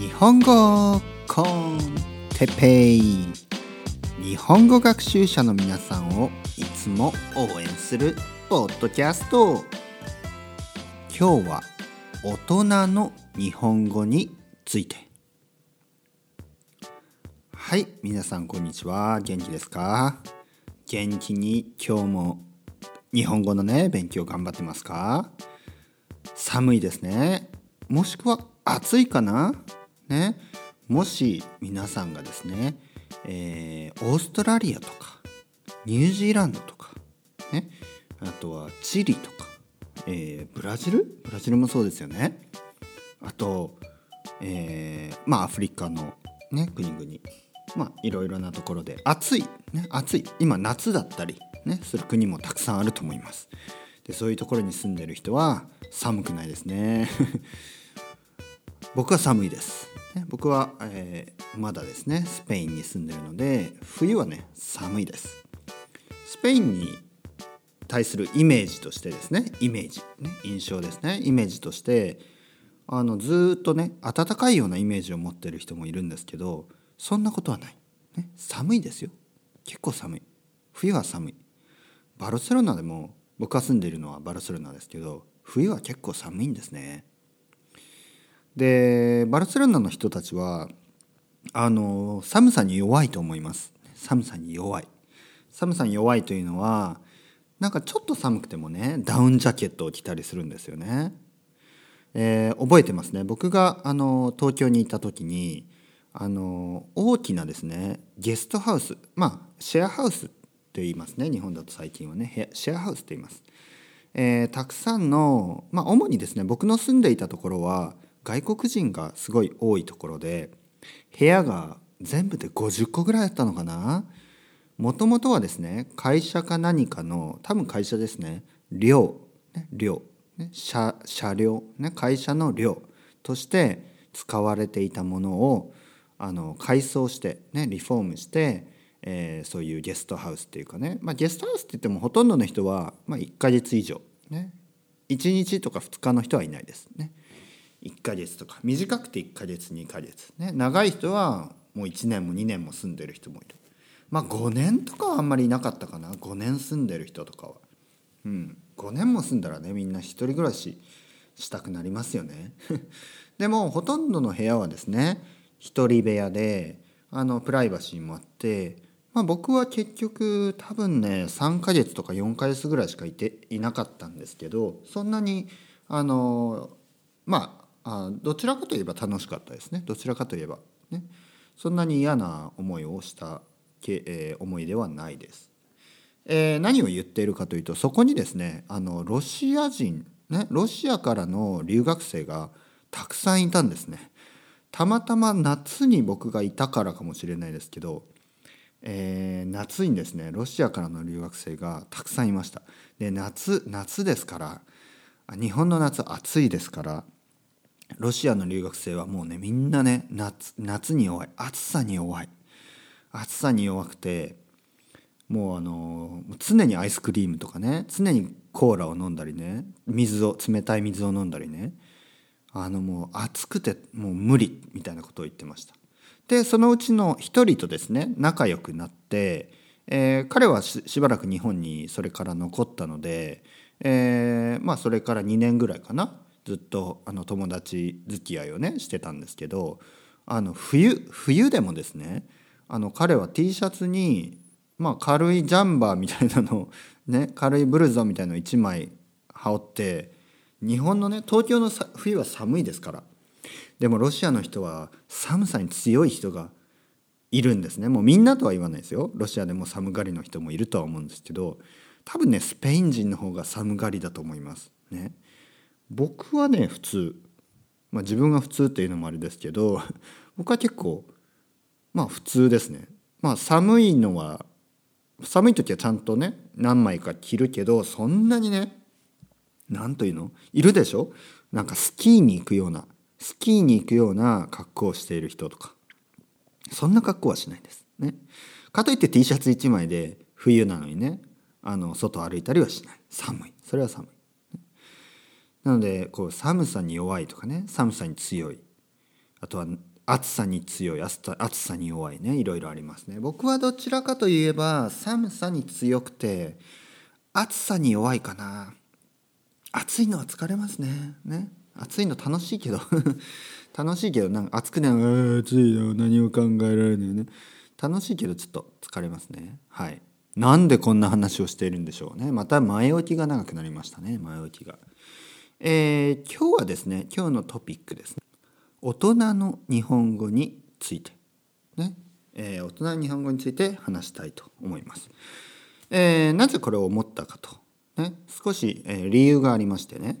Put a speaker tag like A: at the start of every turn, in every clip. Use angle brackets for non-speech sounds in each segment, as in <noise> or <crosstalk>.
A: 日本語コンテペイ。日本語学習者の皆さんをいつも応援するポッドキャスト。今日は大人の日本語について。はい皆さんこんにちは。元気ですか？元気に今日も日本語のね勉強頑張ってますか？寒いですね。もしくは暑いかな？ね？もし皆さんがですね、えー、オーストラリアとかニュージーランドとかね？あとはチリとか、えー、ブラジル？ブラジルもそうですよね。あと、えー、まあアフリカのね？国々。まあいろいろなところで暑い、ね、暑い。今夏だったり、ね、する国もたくさんあると思います。でそういうところに住んでる人は寒くないですね。僕は寒いです、僕は、えー、まだですねスペインに住んでるので冬はね寒いです。スペインに対するイメージとしてですねイメージ、ね、印象ですね。イメージとしてあのずっとね暖かいようなイメージを持ってる人もいるんですけどそんなことはない、ね、寒いですよ。結構寒い。冬は寒い。バルセロナでも僕が住んでいるのはバルセロナですけど冬は結構寒いんですね。でバルセロナの人たちはあの寒さに弱いと思います。寒さに弱い。寒さに弱いというのはなんかちょっと寒くてもねダウンジャケットを着たりするんですよね、えー、覚えてますね。僕があの東京にいた時にあの大きなですねゲストハウスまあシェアハウスって言いますね。日本だと最近はね。シェアハウスって言います、えー、たくさんのまあ主にですね僕の住んでいたところは外国人がすごい多いところで部屋が全部で50個ぐらいあったのかな？もともとはですね会社か何かの多分会社ですね寮、ね、寮、ね、車車両、ね、会社の寮として使われていたものをあの改装して、ね、リフォームして、えー、そういうゲストハウスっていうかね、まあ、ゲストハウスって言ってもほとんどの人は、まあ、1ヶ月以上、ね、1日とか2日の人はいないです。ね。1ヶ月とか短くて1ヶ月2ヶ月、ね、長い人はもう1年も2年も住んでる人もいる。まあ5年とかはあんまりいなかったかな。5年住んでる人とかは。うん。5年も住んだらねみんな一人暮らししたくなりますよね。<laughs> でもほとんどの部屋はですね一人部屋であのプライバシーもあって、まあ、僕は結局多分ね3ヶ月とか4ヶ月ぐらいしかいていなかったんですけどそんなにあのまああどちらかといえば楽しかったですねどちらかといえばねそんなに嫌な思いをしたけ、えー、思いではないです。えー、何を言っているかというとそこにですねあのロシア人ねロシアからの留学生がたくさんいたんですね。たまたま夏に僕がいたからかもしれないですけど、えー、夏にですねロシアからの留学生がたくさんいましたで夏夏ですから日本の夏暑いですからロシアの留学生はもうねみんなね夏夏に弱い。暑さに弱い。暑さに弱くてもうあの常にアイスクリームとかね常にコーラを飲んだりね水を冷たい水を飲んだりねあのもう暑くてもう無理みたいなことを言ってました。でそのうちの一人とですね仲良くなって、えー、彼はしばらく日本にそれから残ったので、えー、まあそれから2年ぐらいかな。ずっとあの友達付き合いをねしてたんですけどあの冬冬でもですねあの彼は T シャツに、まあ、軽いジャンバーみたいなのね <laughs> 軽いブルゾンみたいなの1枚羽織って日本のね東京の冬は寒いですから。でもロシアの人は寒さに強い人がいるんですね。もうみんなとは言わないですよ。ロシアでも寒がりの人もいるとは思うんですけど多分ねスペイン人の方が寒がりだと思いますね。僕はね普通。まあ自分が普通っていうのもあれですけど <laughs> 僕は結構まあ普通ですね。まあ寒いのは寒い時はちゃんとね何枚か着るけどそんなにね何というの？いるでしょ？なんかスキーに行くようなスキーに行くような格好をしている人とか。そんな格好はしないです。ね。かといって T シャツ1枚で冬なのにねあの外歩いたりはしない。寒い。それは寒い。なのでこう寒さに弱いとかね寒さに強い、あとは暑さに強い暑さに弱いねいろいろありますね。僕はどちらかといえば寒さに強くて暑さに弱いかな。暑いのは疲れますね。ね。暑いの楽しいけど。<laughs> 楽しいけどなんか暑くない暑いよ何も考えられないね。楽しいけどちょっと疲れますね。はい。なんでこんな話をしているんでしょうね。また前置きが長くなりましたね前置きが。えー、今日はですね今日のトピックですね。大人の日本語についてね、えー、大人の日本語について話したいと思います、えー、なぜこれを思ったかと、ね、少し、え、理由がありましてね、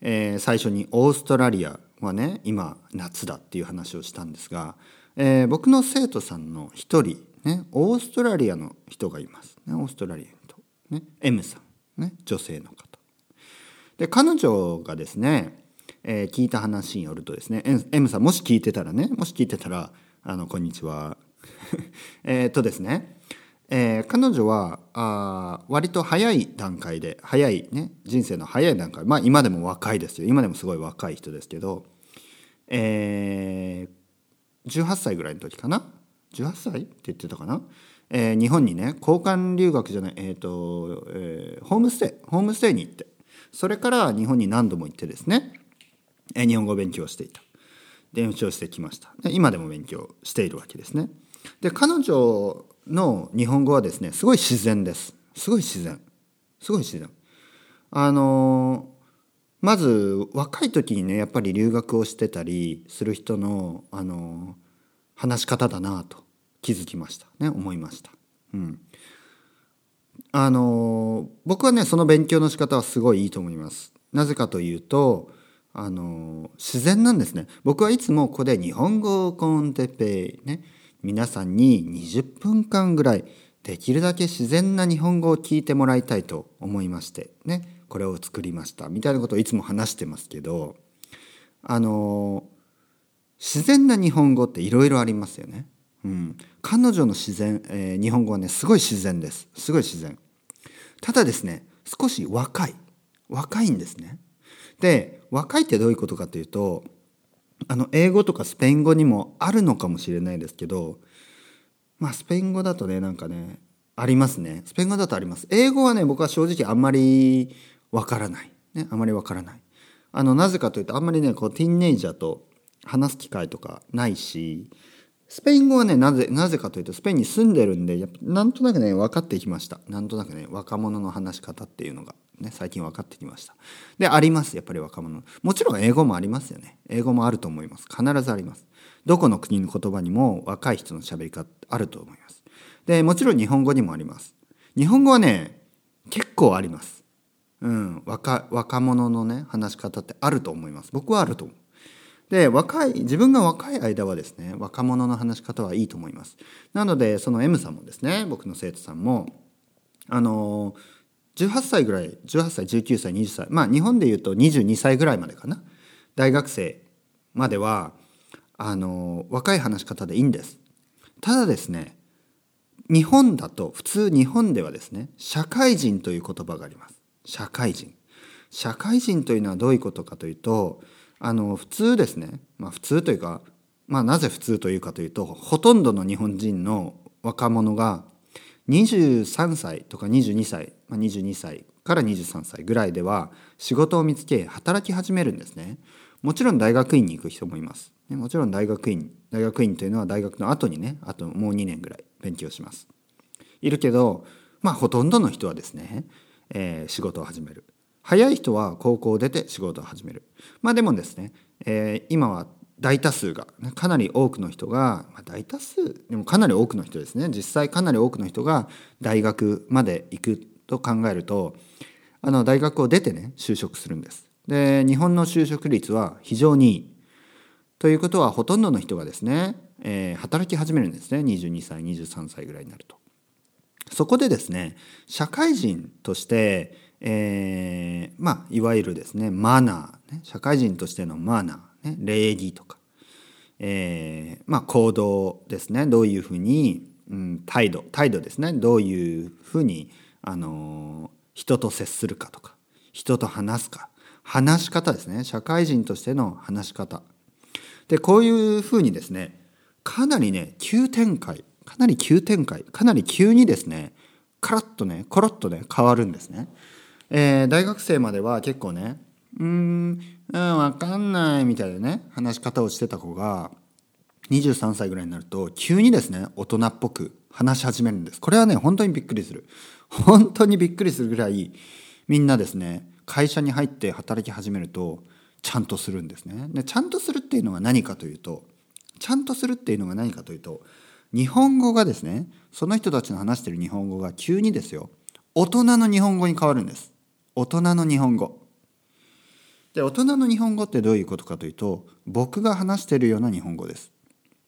A: え、最初にオーストラリアはね今夏だっていう話をしたんですが、え、僕の生徒さんの一人、ね、オーストラリアの人がいます、ね、オーストラリアの人、ね、M さん、ね、女性の方。で彼女がですねえー、聞いた話によるとですね M さんもし聞いてたらねもし聞いてたらあのこんにちは。<laughs> えっとですね、えー、彼女はあ割と早い段階で早いね人生の早い段階まあ今でも若いですよ。今でもすごい若い人ですけど、えー、18歳ぐらいの時かな？18歳って言ってたかな、えー、日本にね交換留学じゃないえっ、ー、と、えー、ホームステイホームステイに行ってそれから日本に何度も行ってですね日本語を勉強していた。勉強してきました。今でも勉強しているわけですね。で彼女の日本語はですねすごい自然です。すごい自然。すごい自然。あのまず若い時にねやっぱり留学をしてたりする人のあの話し方だなと気づきましたね。思いました。うん。あの僕はねその勉強の仕方はすごいいいと思います。なぜかというとあの自然なんですね。僕はいつもここで日本語コンテペイね皆さんに20分間ぐらいできるだけ自然な日本語を聞いてもらいたいと思いましてねこれを作りました。みたいなことをいつも話してますけどあの自然な日本語っていろいろありますよね。うん、彼女の自然、えー、日本語はねすごい自然です。すごい自然。ただですね少し若い。若いんですね。で若いってどういうことかというとあの英語とかスペイン語にもあるのかもしれないですけどまあスペイン語だとねなんかねありますね。スペイン語だとあります。英語はね僕は正直あんまりわからない。ねあんまりわからない。あのなぜかというとあんまりねこうティーンネイジャーと話す機会とかないしスペイン語はねなぜなぜかというとスペインに住んでるんでやっぱなんとなくね分かってきました。なんとなくね若者の話し方っていうのがね最近分かってきました。でありますやっぱり若者。もちろん英語もありますよね。英語もあると思います。必ずあります。どこの国の言葉にも若い人の喋り方あると思います。でもちろん日本語にもあります。日本語はね結構あります。うん若若者のね話し方ってあると思います。僕はあると思う。で若い自分が若い間はですね若者の話し方はいいと思います。なのでその M さんもですね僕の生徒さんもあの18歳ぐらい18歳19歳20歳まあ日本でいうと22歳ぐらいまでかな。大学生まではあの若い話し方でいいんです。ただですね日本だと普通日本ではですね社会人という言葉があります。社会人。社会人というのはどういうことかというとあの普通ですね、まあ、普通というか、まあ、なぜ普通というかというとほとんどの日本人の若者が23歳とか22歳、まあ、22歳から23歳ぐらいでは仕事を見つけ働き始めるんですね。もちろん大学院に行く人もいます。もちろん大学院大学院というのは大学の後にねあともう2年ぐらい勉強します。いるけどまあほとんどの人はですね、えー、仕事を始める。早い人は高校を出て仕事を始める。まあでもですね、えー、今は大多数がかなり多くの人が、まあ、大多数？でもかなり多くの人ですね実際かなり多くの人が大学まで行くと考えるとあの大学を出てね就職するんです。で日本の就職率は非常にいい。ということはほとんどの人がですね、えー、働き始めるんですね22歳23歳ぐらいになると。そこでですね社会人としてえー、まあいわゆるですねマナー、ね、社会人としてのマナー、ね、礼儀とか、えー、まあ行動ですねどういうふうに、うん、態度態度ですねどういうふうに、あの人と接するかとか人と話すか話し方ですね社会人としての話し方でこういうふうにですねかなりね急展開かなり急展開かなり急にですねカラッとねコロッとね変わるんですね。えー、大学生までは結構ねうーんうん分かんないみたいなね話し方をしてた子が23歳ぐらいになると急にですね大人っぽく話し始めるんです。これはね本当にびっくりする。本当にびっくりするぐらいみんなですね会社に入って働き始めるとちゃんとするんですね。でちゃんとするっていうのが何かというとちゃんとするっていうのが何かというと日本語がですねその人たちの話してる日本語が急にですよ大人の日本語に変わるんです。大人の日本語。で大人の日本語ってどういうことかというと僕が話しているような日本語です。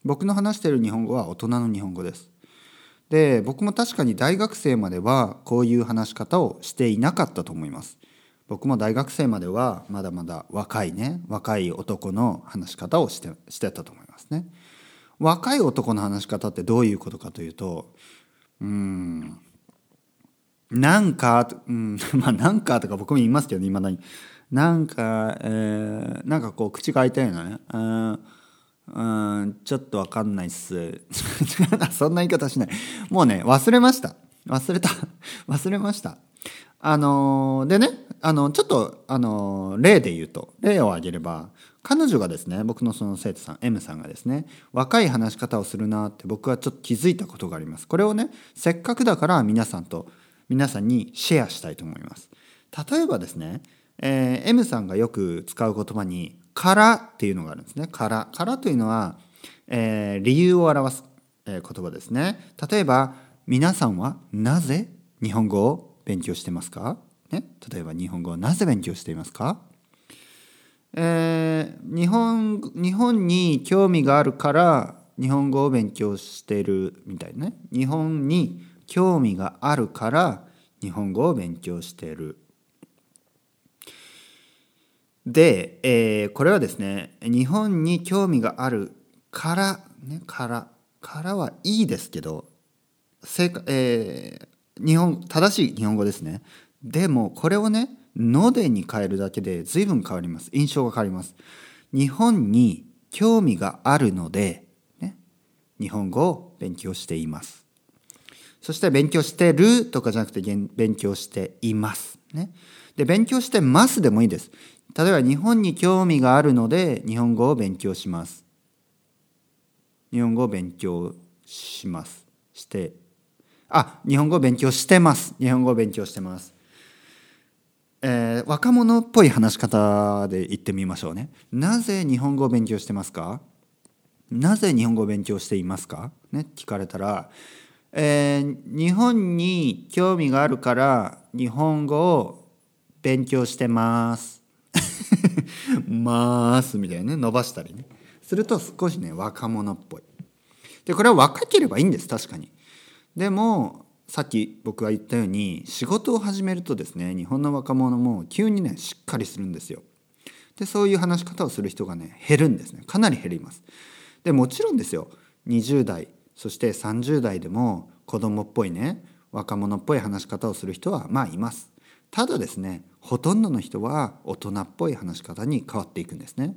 A: 僕の話している日本語は大人の日本語です。で僕も確かに大学生まではこういう話し方をしていなかったと思います。僕も大学生まではまだまだ若いね若い男の話し方をしてしてたと思いますね。若い男の話し方ってどういうことかというとうんなんか、うん、<laughs> まあなんかとか僕も言いますけどいまだに。なんか、えー、なんかこう口が開いたようなね。うんうんちょっとわかんないっす。<laughs> そんな言い方しない。もうね忘れました。忘れた。<laughs> 忘れました。あのー、でねあのちょっとあのー、例で言うと例を挙げれば彼女がですね僕のその生徒さん M さんがですね若い話し方をするなって僕はちょっと気づいたことがあります。これをねせっかくだから皆さんと皆さんにシェアしたいと思います。例えばですね、えー、M さんがよく使う言葉に「から」っていうのがあるんですね「から」「から」というのは、えー、理由を表す、え、言葉ですね。例えば皆さんはなぜ日本語を勉強してますか、ね、例えば日本語をなぜ勉強していますか？えー、日本日本に興味があるから日本語を勉強しているみたいなね。日本に興味があるから日本語を勉強している。で、えー、これはですね日本に興味があるからねからからはいいですけど正えー、日本正しい日本語ですね。でもこれをねのでに変えるだけで随分変わります。印象が変わります。日本に興味があるので、ね、日本語を勉強しています。そして勉強してるとかじゃなくて勉強しています、ね、で勉強してますでもいいです。例えば日本に興味があるので日本語を勉強します。日本語を勉強します。して。あ日本語を勉強してます。日本語を勉強してます。えー、若者っぽい話し方で言ってみましょうね。なぜ日本語を勉強してますか？なぜ日本語を勉強していますか？ね、聞かれたら、えー、日本に興味があるから日本語を勉強してます。<laughs> ますみたいなね、伸ばしたりね。すると少しね、若者っぽい。で、これは若ければいいんです、確かに。でも、さっき僕が言ったように仕事を始めるとですね日本の若者も急にねしっかりするんですよ。でそういう話し方をする人がね減るんですねかなり減ります。でもちろんですよ20代そして30代でも子供っぽいね若者っぽい話し方をする人はまあいます。ただですねほとんどの人は大人っぽい話し方に変わっていくんですね。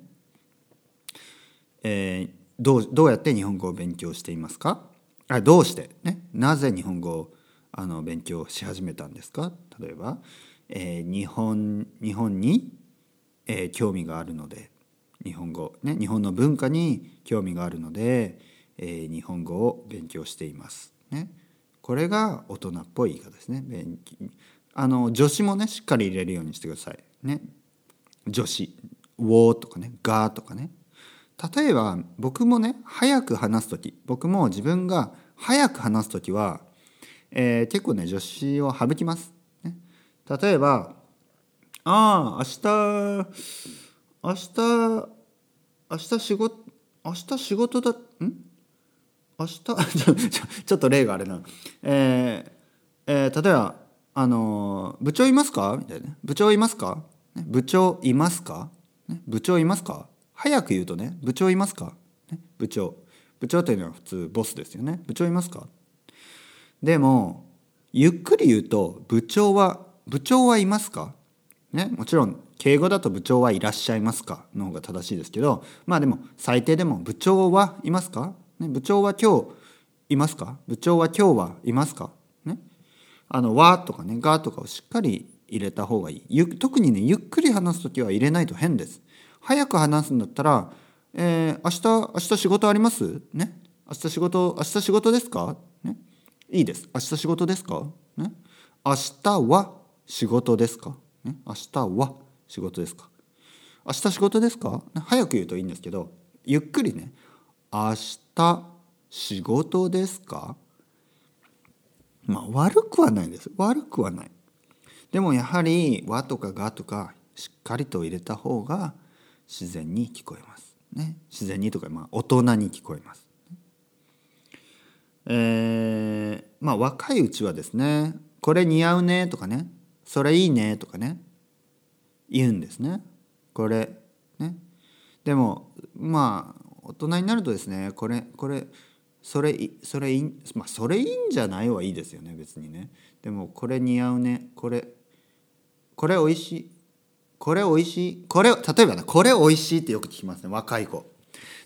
A: えー、どうどうやって日本語を勉強していますか？あどうして？ね？なぜ日本語をあの勉強し始めたんですか？例えば、えー、日本日本に、えー、興味があるので日本語、ね、日本の文化に興味があるので、えー、日本語を勉強しています。ね、これが大人っぽい言い方ですね。あの助詞もねしっかり入れるようにしてください。ね、助詞「を」とかね「が」とかね。例えば僕もね早く話す時僕も自分が早く話す時はえー、結構ね助詞を省きます。ね、例えば「ああ明日明日明日仕事明日仕事だん？明日？<laughs> ちょっと例があれな、えーえー、例えばあの部長いますか?」みたいな、「部長いますか?」「部長いますか?」「部長いますか?」早く言うとね「部長いますか?」「部長」部長というのは普通ボスですよね「部長いますか?」でもゆっくり言うと部長は部長はいますか？ね、もちろん敬語だと部長はいらっしゃいますか？の方が正しいですけどまあでも最低でも部長はいますか、ね、部長は今日いますか？部長は今日はいますか？ね。あの「わ」とかね「が」とかをしっかり入れた方がいい。特にねゆっくり話す時は入れないと変です。早く話すんだったら「えー、明日明日仕事あります?」ね。明日仕事明日仕事ですか？ね。いいです。明日仕事ですか？ね。明日は仕事ですか？ね、明日は仕事ですか？明日仕事ですか？早く言うといいんですけどゆっくりね明日仕事ですか？まあ悪くはないです。悪くはない。でもやはり「和」とか「が」とかしっかりと入れた方が自然に聞こえます。ね。自然にとかまあ大人に聞こえます。えー、まあ若いうちはですね「これ似合うね」とかねそれいいねとかね言うんですね。これね。でもまあ大人になるとですねこれこれそれそれいいまあそれいいんじゃないはいいですよね別にね。でもこれ似合うね。これこれおいしい。これおいしい。これ例えばねこれおいしいってよく聞きますね。若い子。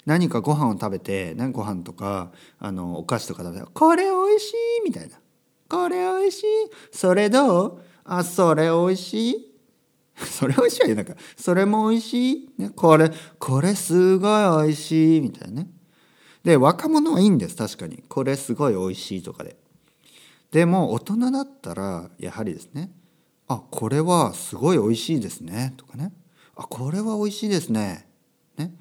A: 何かご飯を食べて何ご飯とかあのお菓子とか食べたらこれおいしいみたいな。これおいしい。それどう？あそれおいしい。<laughs> それおいしいわよ。なんかそれもおいしい、ね、これこれすごいおいしい。みたいなね。で若者はいいんです。確かに。これすごいおいしいとかで。でも大人だったらやはりですね。あこれはすごいおいしいですね。とかね。あこれはおいしいですね。ね。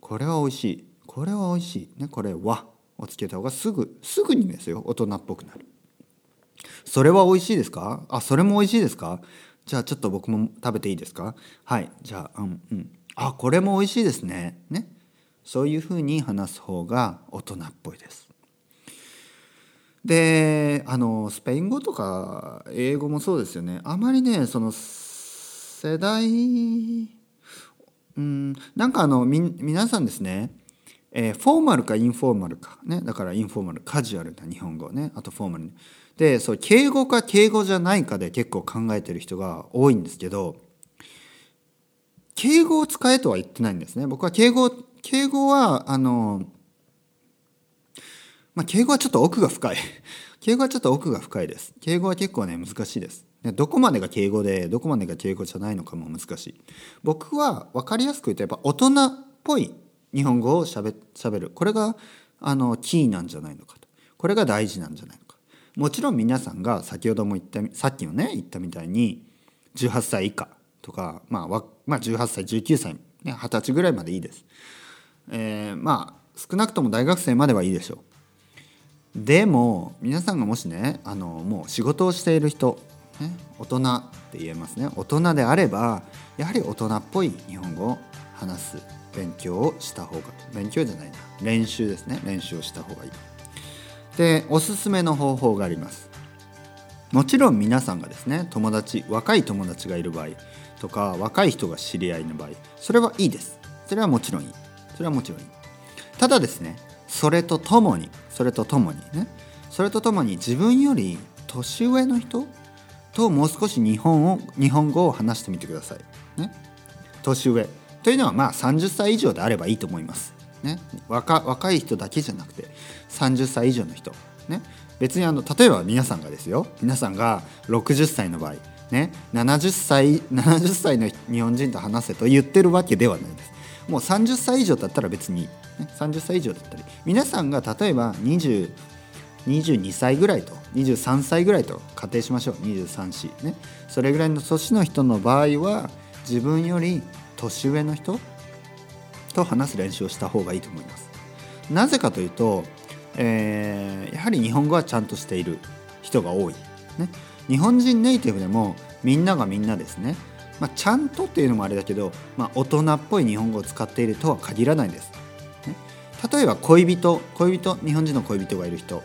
A: これはおいしい。これはおいしい。ねこれはをつけた方がすぐすぐにですよ。大人っぽくなる。それは美味しいですか？あそれも美味しいですか？じゃあちょっと僕も食べていいですか？はい。じゃあうんうん。あこれも美味しいですね。ね。そういうふうに話す方が大人っぽいです。であのスペイン語とか英語もそうですよね。あまりねその世代うんなんかあのみ皆さんですね。えー、フォーマルかインフォーマルか。ね。だからインフォーマルカジュアルな日本語ね。あとフォーマルでそう敬語か敬語じゃないかで結構考えてる人が多いんですけど敬語を使えとは言ってないんですね。僕は敬語敬語はあのまあ敬語はちょっと奥が深い。<laughs> 敬語はちょっと奥が深いです。敬語は結構ね難しいです。どこまでが敬語でどこまでが敬語じゃないのかも難しい。僕は分かりやすく言うとやっぱ大人っぽい日本語をしゃべる。これがあのキーなんじゃないのかと。これが大事なんじゃないか。もちろん皆さんが先ほども言ったさっきのね言ったみたいに18歳以下とか、まあ、まあ18歳19歳、ね、20歳ぐらいまでいいです。えー、まあ少なくとも大学生まではいいでしょう。でも皆さんがもしねあのもう仕事をしている人、ね、大人って言えますね大人であればやはり大人っぽい日本語を話す勉強をした方が勉強じゃないな練習ですね練習をした方がいい。でおすすめの方法があります。もちろん皆さんがですね友達若い友達がいる場合とか若い人が知り合いの場合それはいいです。それはもちろんいい。それはもちろんいい。ただですねそれとともにそれとともにねそれとともに自分より年上の人ともう少し日本を日本語を話してみてください。ね、年上。というのはまあ30歳以上であればいいと思います。ね、若若い人だけじゃなくて30歳以上の人、ね、別にあの例えば皆さんがですよ。皆さんが60歳の場合、ね、70歳70歳の日本人と話せと言ってるわけではないです。もう30歳以上だったら別に、ね、30歳以上だったり皆さんが例えば20 22歳ぐらいと23歳ぐらいと仮定しましょう。23歳ね。それぐらいの年の人の場合は自分より年上の人と話す練習をした方がいいと思います。なぜかというと、えー、やはり日本語はちゃんとしている人が多い。ね、日本人ネイティブでもみんながみんなですね、まあ、ちゃんとっていうのもあれだけど、まあ、大人っぽい日本語を使っているとは限らないです。ね、例えば恋人。恋人日本人の恋人がいる人。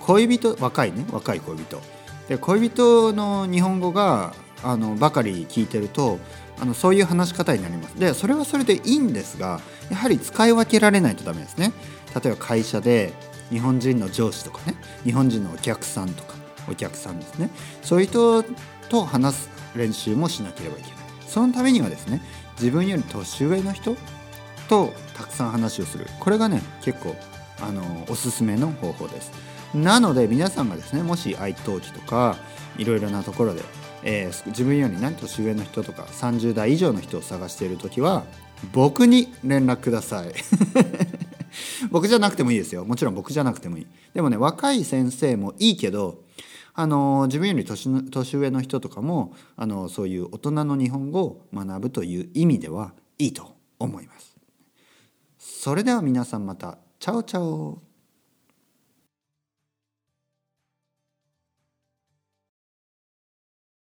A: 恋人若いね。若い恋人。で恋人の日本語があのばかり聞いてるとあのそういう話し方になります。でそれはそれでいいんですがやはり使い分けられないとダメですね。例えば会社で日本人の上司とかね日本人のお客さんとかお客さんですね。そういう人と話す練習もしなければいけない。そのためにはですね自分より年上の人とたくさん話をする。これがね結構あのおすすめの方法です。なので皆さんがですねもし愛登記とかいろいろなところで、えー、自分よりね年上の人とか30代以上の人を探している時は僕に連絡ください。<laughs> 僕じゃなくてもいいですよ。もちろん僕じゃなくてもいい。でもね若い先生もいいけどあの自分より年年上の人とかもあのそういう大人の日本語を学ぶという意味ではいいと思います。それでは皆さんまたチャオチャオ。